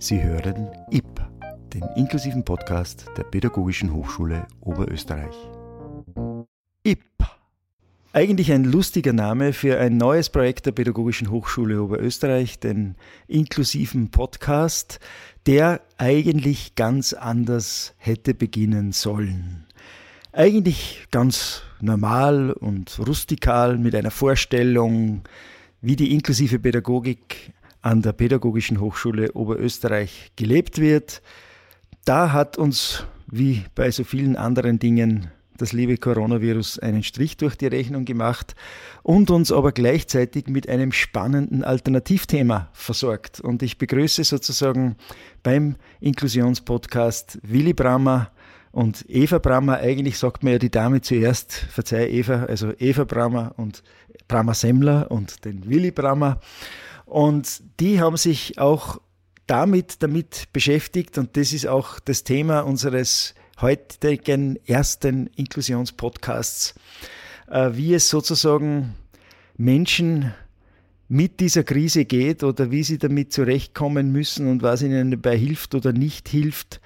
Sie hören IP, den inklusiven Podcast der Pädagogischen Hochschule Oberösterreich. IP. Eigentlich ein lustiger Name für ein neues Projekt der Pädagogischen Hochschule Oberösterreich, den inklusiven Podcast, der eigentlich ganz anders hätte beginnen sollen. Eigentlich ganz normal und rustikal mit einer Vorstellung, wie die inklusive Pädagogik an der Pädagogischen Hochschule Oberösterreich gelebt wird. Da hat uns, wie bei so vielen anderen Dingen, das liebe Coronavirus einen Strich durch die Rechnung gemacht und uns aber gleichzeitig mit einem spannenden Alternativthema versorgt. Und ich begrüße sozusagen beim Inklusionspodcast Willy Brammer und Eva Brammer. Eigentlich sagt man ja die Dame zuerst, verzeih Eva, also Eva Brammer und Brammer Semmler und den Willy Brammer. Und die haben sich auch damit, damit beschäftigt. Und das ist auch das Thema unseres heutigen ersten Inklusionspodcasts, äh, wie es sozusagen Menschen mit dieser Krise geht oder wie sie damit zurechtkommen müssen und was ihnen dabei hilft oder nicht hilft,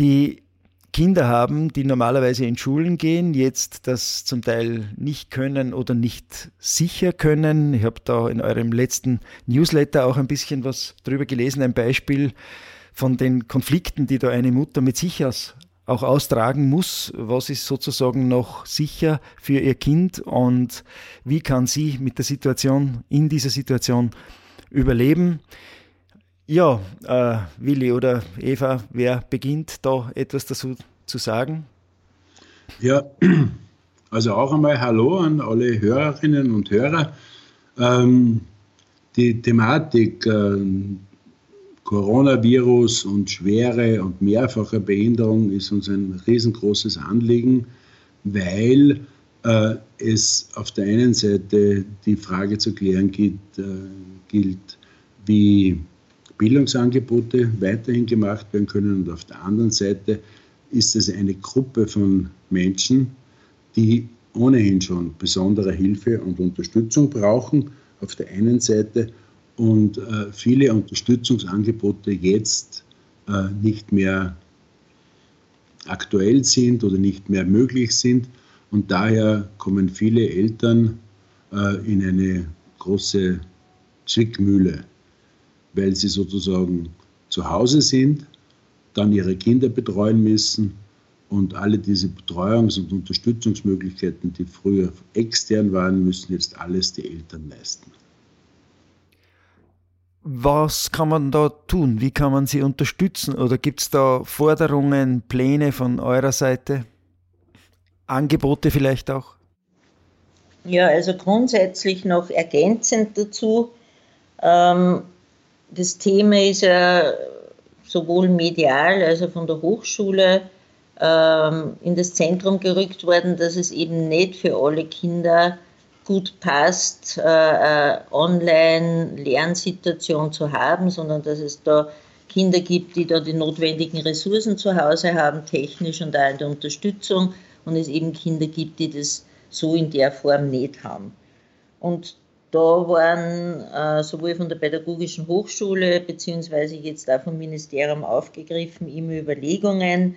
die Kinder haben, die normalerweise in Schulen gehen, jetzt das zum Teil nicht können oder nicht sicher können. Ich habe da in eurem letzten Newsletter auch ein bisschen was drüber gelesen, ein Beispiel von den Konflikten, die da eine Mutter mit sich aus, auch austragen muss. Was ist sozusagen noch sicher für ihr Kind und wie kann sie mit der Situation, in dieser Situation überleben? Ja, äh, Willi oder Eva, wer beginnt da etwas dazu zu sagen? Ja, also auch einmal Hallo an alle Hörerinnen und Hörer. Ähm, die Thematik äh, Coronavirus und schwere und mehrfache Behinderung ist uns ein riesengroßes Anliegen, weil äh, es auf der einen Seite die Frage zu klären gilt, äh, gilt wie Bildungsangebote weiterhin gemacht werden können. Und auf der anderen Seite ist es eine Gruppe von Menschen, die ohnehin schon besondere Hilfe und Unterstützung brauchen auf der einen Seite und äh, viele Unterstützungsangebote jetzt äh, nicht mehr aktuell sind oder nicht mehr möglich sind. Und daher kommen viele Eltern äh, in eine große Zwickmühle weil sie sozusagen zu Hause sind, dann ihre Kinder betreuen müssen und alle diese Betreuungs- und Unterstützungsmöglichkeiten, die früher extern waren, müssen jetzt alles die Eltern leisten. Was kann man da tun? Wie kann man sie unterstützen? Oder gibt es da Forderungen, Pläne von eurer Seite? Angebote vielleicht auch? Ja, also grundsätzlich noch ergänzend dazu. Ähm, das Thema ist ja sowohl medial, also von der Hochschule, ähm, in das Zentrum gerückt worden, dass es eben nicht für alle Kinder gut passt, äh, äh, Online-Lernsituation zu haben, sondern dass es da Kinder gibt, die da die notwendigen Ressourcen zu Hause haben, technisch und auch in der Unterstützung, und es eben Kinder gibt, die das so in der Form nicht haben. Und da waren äh, sowohl von der Pädagogischen Hochschule beziehungsweise jetzt auch vom Ministerium aufgegriffen immer Überlegungen,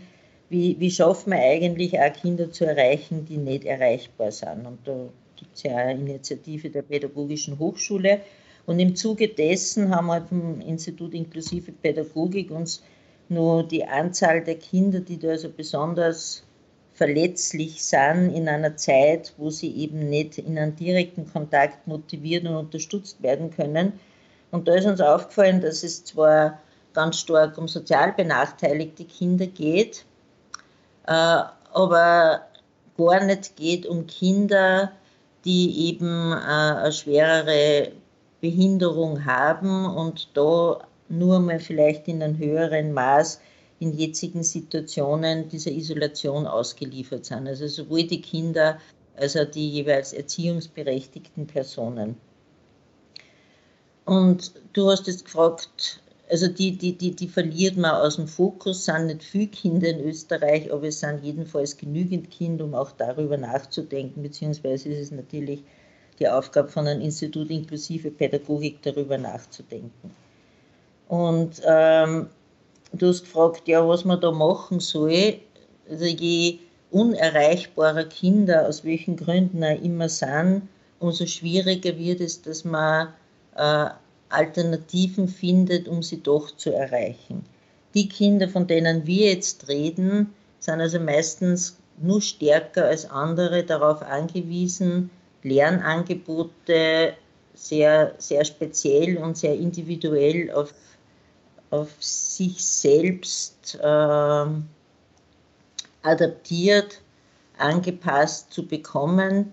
wie, wie schafft man eigentlich auch Kinder zu erreichen, die nicht erreichbar sind. Und da gibt es ja eine Initiative der Pädagogischen Hochschule. Und im Zuge dessen haben wir vom Institut Inklusive Pädagogik uns nur die Anzahl der Kinder, die da also besonders verletzlich sind in einer Zeit, wo sie eben nicht in einen direkten Kontakt motiviert und unterstützt werden können. Und da ist uns aufgefallen, dass es zwar ganz stark um sozial benachteiligte Kinder geht, äh, aber gar nicht geht um Kinder, die eben äh, eine schwerere Behinderung haben und da nur mal vielleicht in einem höheren Maß in jetzigen Situationen dieser Isolation ausgeliefert sind. Also sowohl die Kinder als auch die jeweils erziehungsberechtigten Personen. Und du hast jetzt gefragt, also die, die, die, die verliert man aus dem Fokus, sind nicht viele Kinder in Österreich, aber es sind jedenfalls genügend Kinder, um auch darüber nachzudenken, beziehungsweise ist es natürlich die Aufgabe von einem Institut inklusive Pädagogik, darüber nachzudenken. Und ähm, du hast gefragt, ja, was man da machen soll. Also je unerreichbarer Kinder, aus welchen Gründen auch immer sind, umso schwieriger wird es, dass man äh, Alternativen findet, um sie doch zu erreichen. Die Kinder, von denen wir jetzt reden, sind also meistens nur stärker als andere darauf angewiesen, Lernangebote sehr, sehr speziell und sehr individuell auf, auf sich selbst äh, adaptiert, angepasst zu bekommen.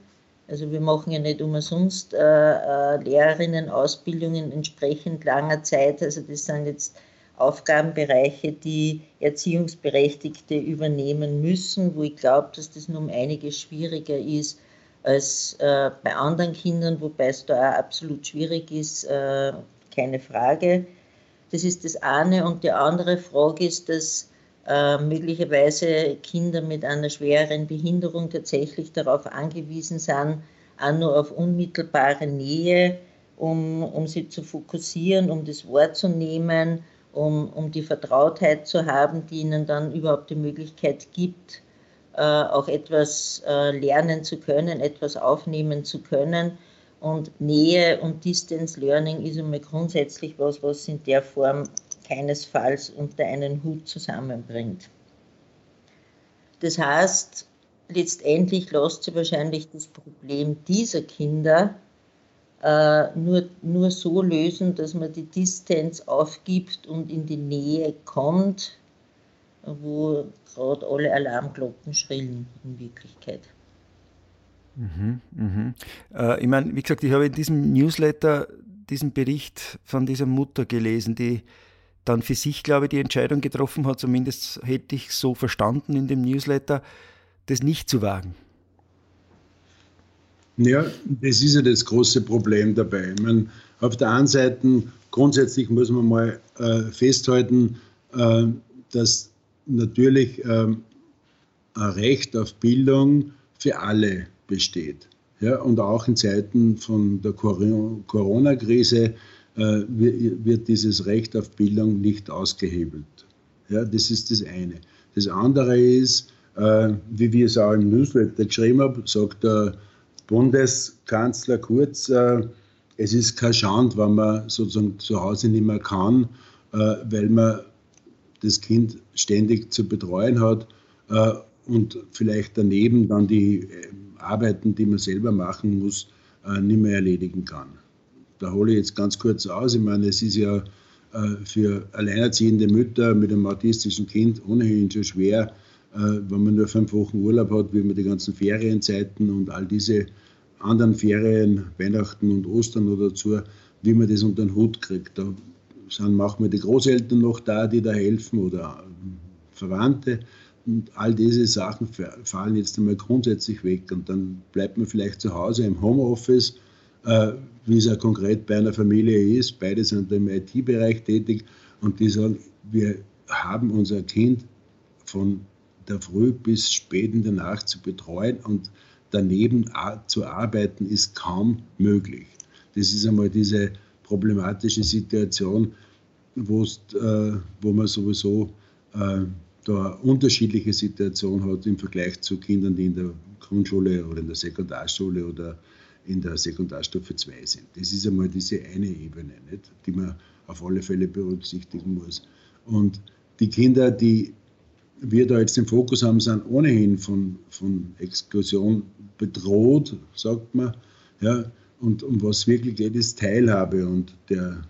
Also wir machen ja nicht umsonst äh, äh, Lehrerinnen-Ausbildungen entsprechend langer Zeit. Also das sind jetzt Aufgabenbereiche, die Erziehungsberechtigte übernehmen müssen, wo ich glaube, dass das nun um einiges schwieriger ist als äh, bei anderen Kindern, wobei es da auch absolut schwierig ist, äh, keine Frage. Das ist das eine. Und die andere Frage ist, dass äh, möglicherweise Kinder mit einer schwereren Behinderung tatsächlich darauf angewiesen sind, auch nur auf unmittelbare Nähe, um, um sie zu fokussieren, um das Wort zu nehmen, um, um die Vertrautheit zu haben, die ihnen dann überhaupt die Möglichkeit gibt, äh, auch etwas äh, lernen zu können, etwas aufnehmen zu können. Und Nähe und Distance Learning ist einmal grundsätzlich was, was in der Form keinesfalls unter einen Hut zusammenbringt. Das heißt, letztendlich lässt sich wahrscheinlich das Problem dieser Kinder äh, nur, nur so lösen, dass man die Distanz aufgibt und in die Nähe kommt, wo gerade alle Alarmglocken schrillen in Wirklichkeit. Mhm, mhm. Äh, ich meine, wie gesagt, ich habe in diesem Newsletter diesen Bericht von dieser Mutter gelesen, die dann für sich, glaube ich, die Entscheidung getroffen hat, zumindest hätte ich so verstanden in dem Newsletter, das nicht zu wagen. Ja, das ist ja das große Problem dabei. Ich meine, auf der einen Seite, grundsätzlich muss man mal äh, festhalten, äh, dass natürlich äh, ein Recht auf Bildung für alle besteht. Ja, und auch in Zeiten von der Corona-Krise äh, wird dieses Recht auf Bildung nicht ausgehebelt. Ja, das ist das eine. Das andere ist, äh, wie wir es auch im Newsletter geschrieben haben, sagt der Bundeskanzler Kurz, äh, es ist kein Schand, wenn man sozusagen zu Hause nicht mehr kann, weil man das Kind ständig zu betreuen hat und vielleicht daneben dann die Arbeiten, die man selber machen muss, nicht mehr erledigen kann da hole ich jetzt ganz kurz aus. Ich meine, es ist ja äh, für alleinerziehende Mütter mit einem autistischen Kind ohnehin schon schwer, äh, wenn man nur fünf Wochen Urlaub hat, wie man die ganzen Ferienzeiten und all diese anderen Ferien, Weihnachten und Ostern oder dazu, wie man das unter den Hut kriegt. Da sind manchmal die Großeltern noch da, die da helfen oder Verwandte. Und all diese Sachen fallen jetzt einmal grundsätzlich weg. Und dann bleibt man vielleicht zu Hause im Homeoffice äh, wie es ja konkret bei einer Familie ist. Beide sind im IT-Bereich tätig und die sagen, wir haben unser Kind von der Früh bis spät in der Nacht zu betreuen und daneben zu arbeiten ist kaum möglich. Das ist einmal diese problematische Situation, äh, wo man sowieso äh, da unterschiedliche Situation hat im Vergleich zu Kindern, die in der Grundschule oder in der Sekundarschule oder in der Sekundarstufe 2 sind. Das ist einmal diese eine Ebene, nicht, die man auf alle Fälle berücksichtigen muss. Und die Kinder, die wir da jetzt im Fokus haben, sind ohnehin von, von Exklusion bedroht, sagt man. Ja, und um was wirklich geht, ist Teilhabe. Und der,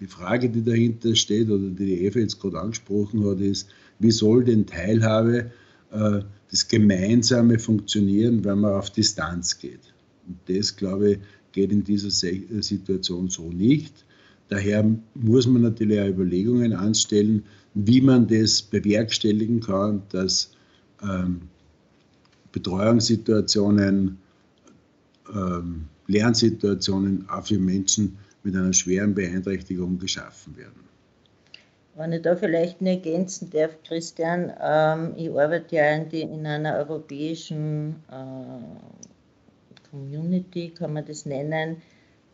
die Frage, die dahinter steht oder die die Eva jetzt gerade angesprochen hat, ist, wie soll denn Teilhabe, äh, das gemeinsame funktionieren, wenn man auf Distanz geht? Und das, glaube ich, geht in dieser Situation so nicht. Daher muss man natürlich auch Überlegungen anstellen, wie man das bewerkstelligen kann, dass ähm, Betreuungssituationen, ähm, Lernsituationen auch für Menschen mit einer schweren Beeinträchtigung geschaffen werden. Wenn ich da vielleicht nur ergänzen darf, Christian, ähm, ich arbeite ja in, einer europäischen äh, Community, kann man das nennen.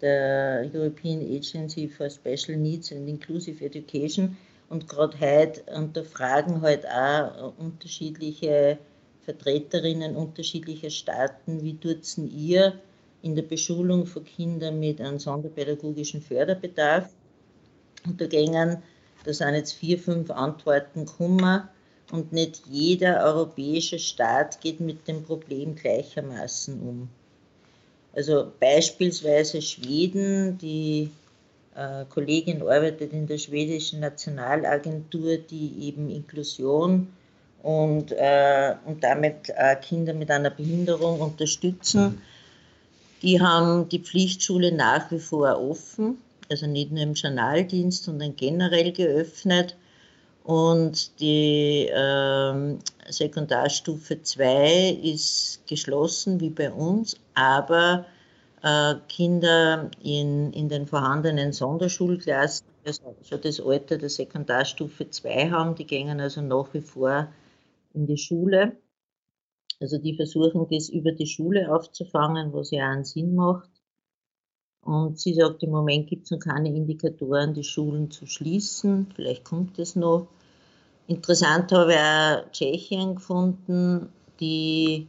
der European Agency for Special Needs and Inclusive Education. Und gerade heute unterfragen halt auch unterschiedliche Vertreterinnen unterschiedlicher Staaten, wie tut es ihr in der Beschulung von Kindern mit einem sonderpädagogischen Förderbedarf. Und da gingen, da sind jetzt vier, fünf Antworten gekommen und nicht jeder europäische Staat geht mit dem Problem gleichermaßen um. Also beispielsweise Schweden, die äh, Kollegin arbeitet in der schwedischen Nationalagentur, die eben Inklusion und, äh, und damit äh, Kinder mit einer Behinderung unterstützen. Die haben die Pflichtschule nach wie vor offen, also nicht nur im Journaldienst, sondern generell geöffnet. Und die äh, Sekundarstufe 2 ist geschlossen wie bei uns, aber äh, Kinder in, in den vorhandenen Sonderschulklassen, also schon das Alter der Sekundarstufe 2 haben, die gehen also nach wie vor in die Schule. Also die versuchen das über die Schule aufzufangen, was ja einen Sinn macht. Und sie sagt, im Moment gibt es noch keine Indikatoren, die Schulen zu schließen. Vielleicht kommt es noch. Interessant habe ich auch Tschechien gefunden, die,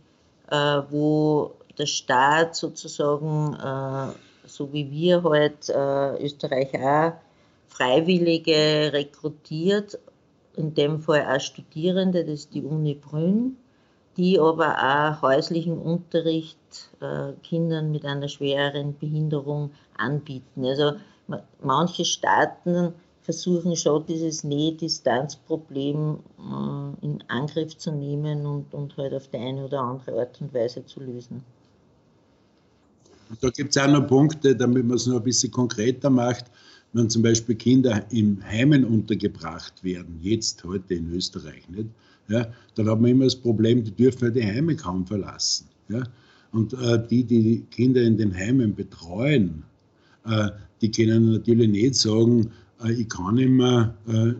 äh, wo der Staat sozusagen, äh, so wie wir halt äh, Österreich auch, Freiwillige rekrutiert, in dem Fall auch Studierende, das ist die Uni Brünn, die aber auch häuslichen Unterricht äh, Kindern mit einer schwereren Behinderung anbieten. Also manche Staaten versuchen schon dieses Nähe-Distanz-Problem äh, in Angriff zu nehmen und, und halt auf die eine oder andere Art und Weise zu lösen. Da gibt es auch noch Punkte, damit man es noch ein bisschen konkreter macht. Wenn zum Beispiel Kinder im Heimen untergebracht werden, jetzt heute in Österreich, nicht? Ja, dann hat man immer das Problem, die dürfen ja die Heime kaum verlassen. Ja? Und äh, die, die Kinder in den Heimen betreuen, äh, die können natürlich nicht sagen, äh, ich kann immer, äh,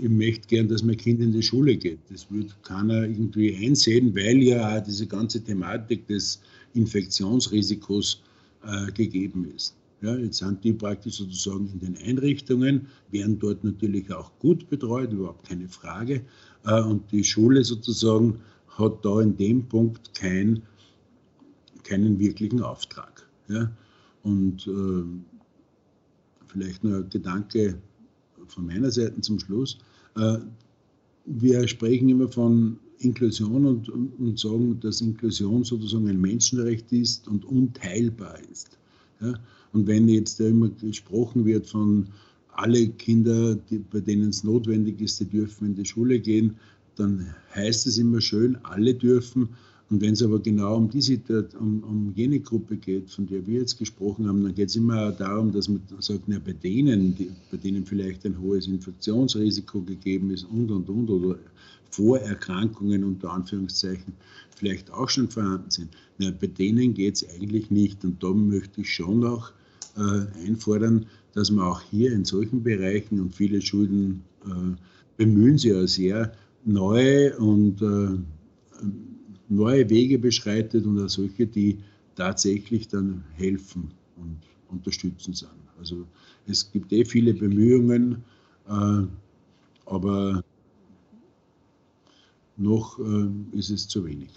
ich möchte gern, dass mein Kind in die Schule geht. Das wird keiner irgendwie einsehen, weil ja auch diese ganze Thematik des Infektionsrisikos äh, gegeben ist. Ja, jetzt sind die praktisch sozusagen in den Einrichtungen, werden dort natürlich auch gut betreut, überhaupt keine Frage. Äh, und die Schule sozusagen hat da in dem Punkt kein, keinen wirklichen Auftrag. Ja. Und äh, vielleicht nur ein Gedanke von meiner Seite zum Schluss. Äh, wir sprechen immer von Inklusion und, und, sagen, dass Inklusion sozusagen ein Menschenrecht ist und unteilbar ist. Ja? Und wenn jetzt immer gesprochen wird von alle Kinder, die, bei denen es notwendig ist, die dürfen in die Schule gehen, dann heißt es immer schön, alle dürfen. Und wenn es aber genau um, die um, um jene Gruppe geht, von der wir jetzt gesprochen haben, dann geht es immer darum, dass man sagt, na, bei denen, die, bei denen vielleicht ein hohes Infektionsrisiko gegeben ist und, und, und, oder Vorerkrankungen unter Anführungszeichen vielleicht auch schon vorhanden sind. Na, bei denen geht es eigentlich nicht. Und da möchte ich schon noch äh, einfordern, dass man auch hier in solchen Bereichen und viele Schulen äh, bemühen sich ja sehr, neue und äh, neue Wege beschreitet und auch solche, die tatsächlich dann helfen und unterstützen sind. Also es gibt eh viele Bemühungen, äh, aber noch äh, ist es zu wenig.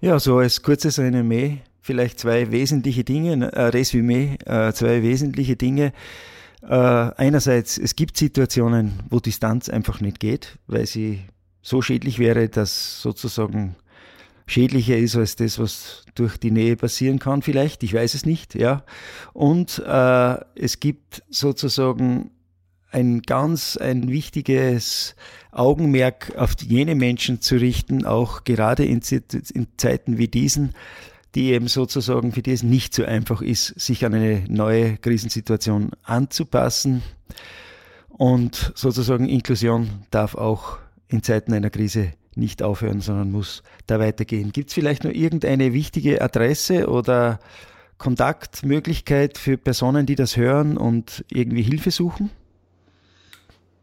Ja, so als kurzes Resümee, vielleicht zwei wesentliche Dinge, äh, Resümee, äh, zwei wesentliche Dinge. Äh, einerseits, es gibt Situationen, wo Distanz einfach nicht geht, weil sie so schädlich wäre, dass sozusagen schädlicher ist als das, was durch die Nähe passieren kann, vielleicht. Ich weiß es nicht, ja. Und äh, es gibt sozusagen ein ganz ein wichtiges Augenmerk auf jene Menschen zu richten, auch gerade in, in Zeiten wie diesen, die eben sozusagen für die es nicht so einfach ist, sich an eine neue Krisensituation anzupassen. Und sozusagen Inklusion darf auch in Zeiten einer Krise nicht aufhören, sondern muss da weitergehen. Gibt es vielleicht noch irgendeine wichtige Adresse oder Kontaktmöglichkeit für Personen, die das hören und irgendwie Hilfe suchen?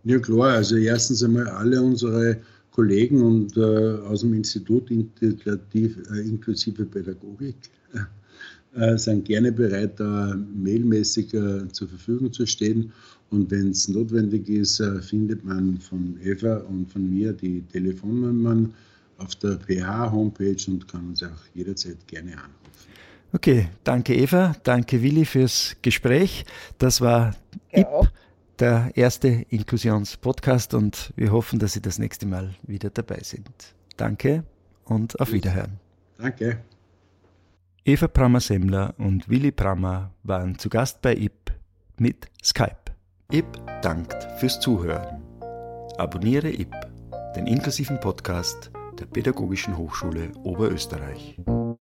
Ja klar, also erstens einmal alle unsere Kollegen und äh, aus dem Institut Integrativ, äh, inklusive Pädagogik, äh, sind gerne bereit, da mailmäßig äh, zur Verfügung zu stehen. Und wenn es notwendig ist, äh, findet man von Eva und von mir die Telefonnummern auf der PH-Homepage und kann uns auch jederzeit gerne anrufen. Okay, danke Eva, danke Willi fürs Gespräch. Das war IP, der erste Inklusionspodcast und wir hoffen, dass Sie das nächste Mal wieder dabei sind. Danke und auf Wiederhören. Danke. Eva Prammer-Semmler und Willi Prammer waren zu Gast bei IP mit Skype. IP dankt fürs Zuhören. Abonniere IP, den inklusiven Podcast der Pädagogischen Hochschule Oberösterreich.